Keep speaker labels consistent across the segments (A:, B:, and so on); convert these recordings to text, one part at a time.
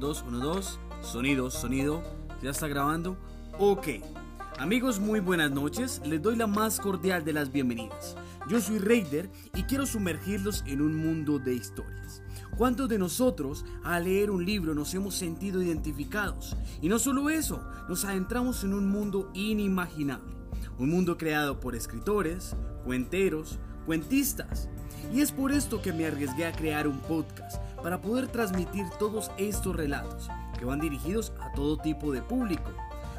A: 2, 1, 2. Sonido, sonido. ¿Ya está grabando? Ok. Amigos, muy buenas noches. Les doy la más cordial de las bienvenidas. Yo soy Raider y quiero sumergirlos en un mundo de historias. ¿Cuántos de nosotros al leer un libro nos hemos sentido identificados? Y no solo eso, nos adentramos en un mundo inimaginable. Un mundo creado por escritores, cuenteros, cuentistas. Y es por esto que me arriesgué a crear un podcast para poder transmitir todos estos relatos que van dirigidos a todo tipo de público.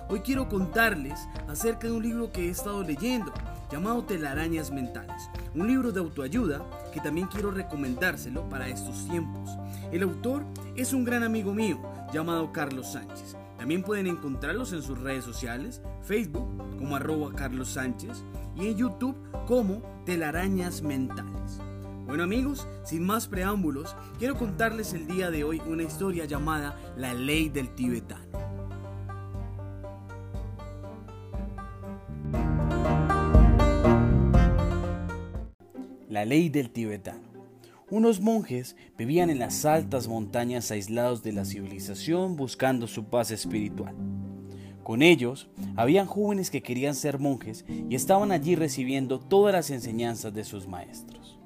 A: Hoy quiero contarles acerca de un libro que he estado leyendo llamado Telarañas Mentales, un libro de autoayuda que también quiero recomendárselo para estos tiempos. El autor es un gran amigo mío llamado Carlos Sánchez. También pueden encontrarlos en sus redes sociales, Facebook como arroba Carlos Sánchez y en YouTube como Telarañas Mentales. Bueno amigos, sin más preámbulos, quiero contarles el día de hoy una historia llamada La Ley del Tibetano. La Ley del Tibetano. Unos monjes vivían en las altas montañas aislados de la civilización buscando su paz espiritual. Con ellos habían jóvenes que querían ser monjes y estaban allí recibiendo todas las enseñanzas de sus maestros.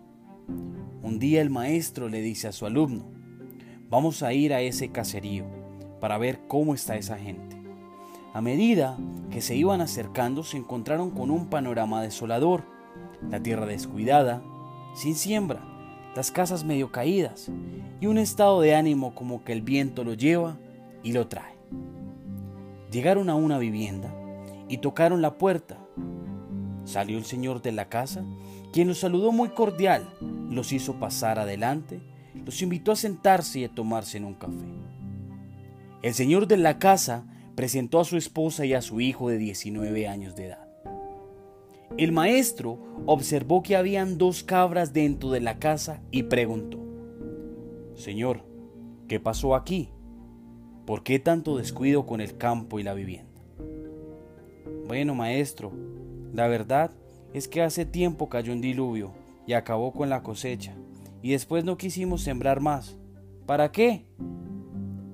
A: Un día el maestro le dice a su alumno, vamos a ir a ese caserío para ver cómo está esa gente. A medida que se iban acercando se encontraron con un panorama desolador, la tierra descuidada, sin siembra, las casas medio caídas y un estado de ánimo como que el viento lo lleva y lo trae. Llegaron a una vivienda y tocaron la puerta. Salió el señor de la casa, quien los saludó muy cordial, los hizo pasar adelante, los invitó a sentarse y a tomarse en un café. El señor de la casa presentó a su esposa y a su hijo de 19 años de edad. El maestro observó que habían dos cabras dentro de la casa y preguntó, Señor, ¿qué pasó aquí? ¿Por qué tanto descuido con el campo y la vivienda? Bueno, maestro, la verdad es que hace tiempo cayó un diluvio y acabó con la cosecha, y después no quisimos sembrar más. ¿Para qué?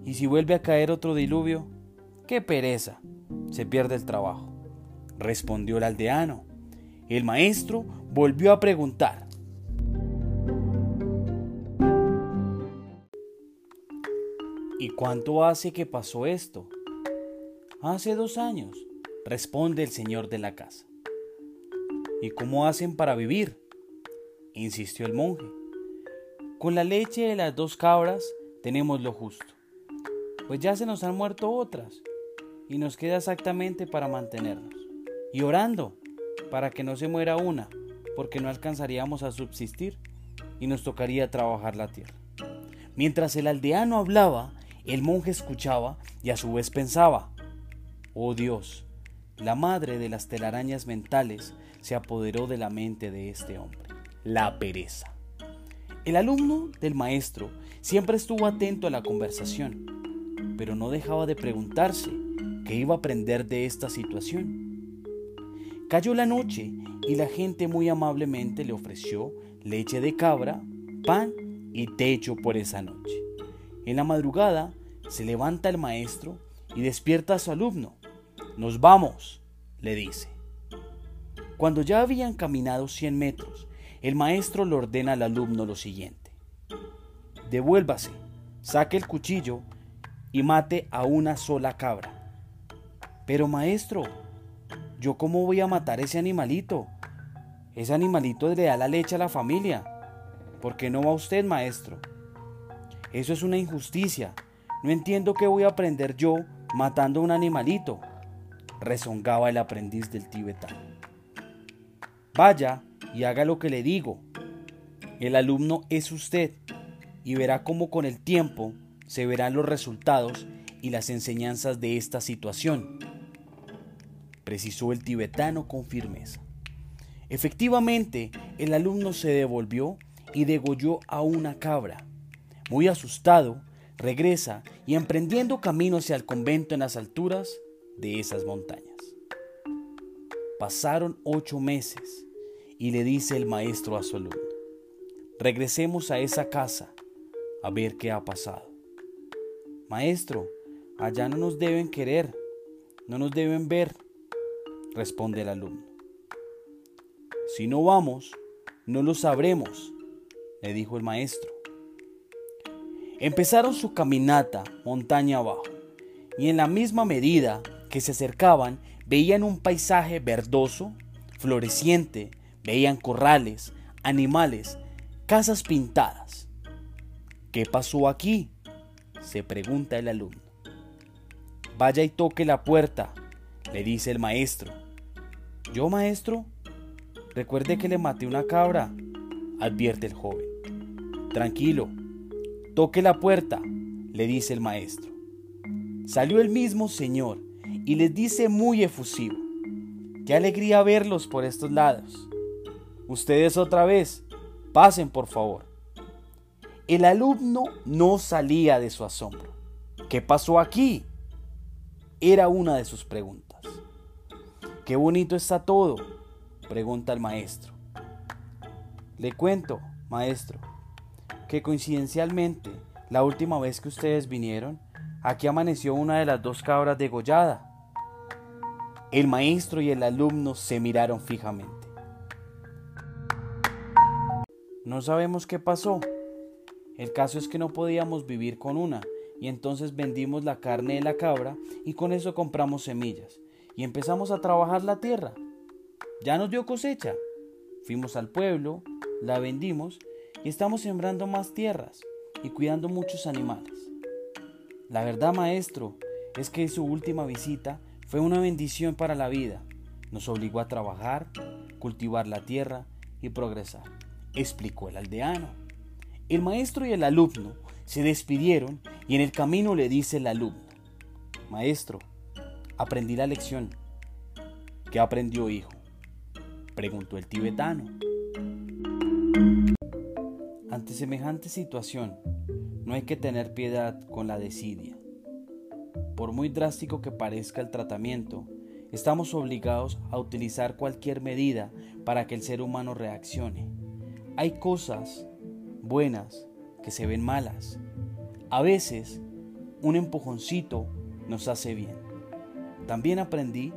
A: Y si vuelve a caer otro diluvio, qué pereza, se pierde el trabajo, respondió el aldeano. El maestro volvió a preguntar. ¿Y cuánto hace que pasó esto? Hace dos años, responde el señor de la casa. ¿Y cómo hacen para vivir? Insistió el monje. Con la leche de las dos cabras tenemos lo justo, pues ya se nos han muerto otras y nos queda exactamente para mantenernos. Y orando, para que no se muera una, porque no alcanzaríamos a subsistir y nos tocaría trabajar la tierra. Mientras el aldeano hablaba, el monje escuchaba y a su vez pensaba, oh Dios, la madre de las telarañas mentales se apoderó de la mente de este hombre, la pereza. El alumno del maestro siempre estuvo atento a la conversación, pero no dejaba de preguntarse qué iba a aprender de esta situación. Cayó la noche y la gente muy amablemente le ofreció leche de cabra, pan y techo por esa noche. En la madrugada se levanta el maestro y despierta a su alumno. Nos vamos, le dice. Cuando ya habían caminado 100 metros, el maestro le ordena al alumno lo siguiente. Devuélvase, saque el cuchillo y mate a una sola cabra. Pero maestro, ¿Yo cómo voy a matar ese animalito? Ese animalito le da la leche a la familia. ¿Por qué no va usted, maestro? Eso es una injusticia. No entiendo qué voy a aprender yo matando a un animalito, rezongaba el aprendiz del tibetano. Vaya y haga lo que le digo. El alumno es usted y verá cómo con el tiempo se verán los resultados y las enseñanzas de esta situación precisó el tibetano con firmeza. Efectivamente, el alumno se devolvió y degolló a una cabra. Muy asustado, regresa y emprendiendo camino hacia el convento en las alturas de esas montañas. Pasaron ocho meses y le dice el maestro a su alumno, regresemos a esa casa a ver qué ha pasado. Maestro, allá no nos deben querer, no nos deben ver, responde el alumno. Si no vamos, no lo sabremos, le dijo el maestro. Empezaron su caminata montaña abajo y en la misma medida que se acercaban veían un paisaje verdoso, floreciente, veían corrales, animales, casas pintadas. ¿Qué pasó aquí? se pregunta el alumno. Vaya y toque la puerta, le dice el maestro. ¿Yo, maestro? Recuerde que le maté una cabra, advierte el joven. Tranquilo, toque la puerta, le dice el maestro. Salió el mismo señor y les dice muy efusivo. Qué alegría verlos por estos lados. Ustedes otra vez, pasen por favor. El alumno no salía de su asombro. ¿Qué pasó aquí? Era una de sus preguntas. Qué bonito está todo, pregunta el maestro. Le cuento, maestro, que coincidencialmente, la última vez que ustedes vinieron, aquí amaneció una de las dos cabras degollada. El maestro y el alumno se miraron fijamente. No sabemos qué pasó. El caso es que no podíamos vivir con una, y entonces vendimos la carne de la cabra y con eso compramos semillas y empezamos a trabajar la tierra. Ya nos dio cosecha. Fuimos al pueblo, la vendimos y estamos sembrando más tierras y cuidando muchos animales. La verdad, maestro, es que su última visita fue una bendición para la vida. Nos obligó a trabajar, cultivar la tierra y progresar, explicó el aldeano. El maestro y el alumno se despidieron y en el camino le dice el alumno, Maestro, aprendí la lección. ¿Qué aprendió, hijo? preguntó el tibetano. Ante semejante situación, no hay que tener piedad con la desidia. Por muy drástico que parezca el tratamiento, estamos obligados a utilizar cualquier medida para que el ser humano reaccione. Hay cosas buenas que se ven malas. A veces, un empujoncito nos hace bien. También aprendí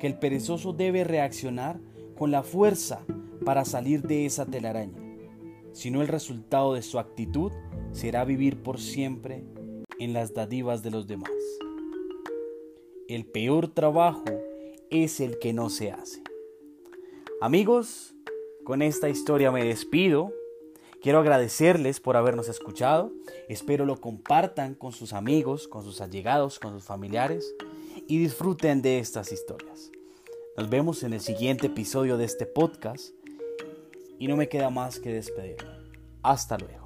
A: que el perezoso debe reaccionar con la fuerza para salir de esa telaraña, si no el resultado de su actitud será vivir por siempre en las dadivas de los demás. El peor trabajo es el que no se hace. Amigos, con esta historia me despido. Quiero agradecerles por habernos escuchado. Espero lo compartan con sus amigos, con sus allegados, con sus familiares y disfruten de estas historias. Nos vemos en el siguiente episodio de este podcast y no me queda más que despedirme. Hasta luego.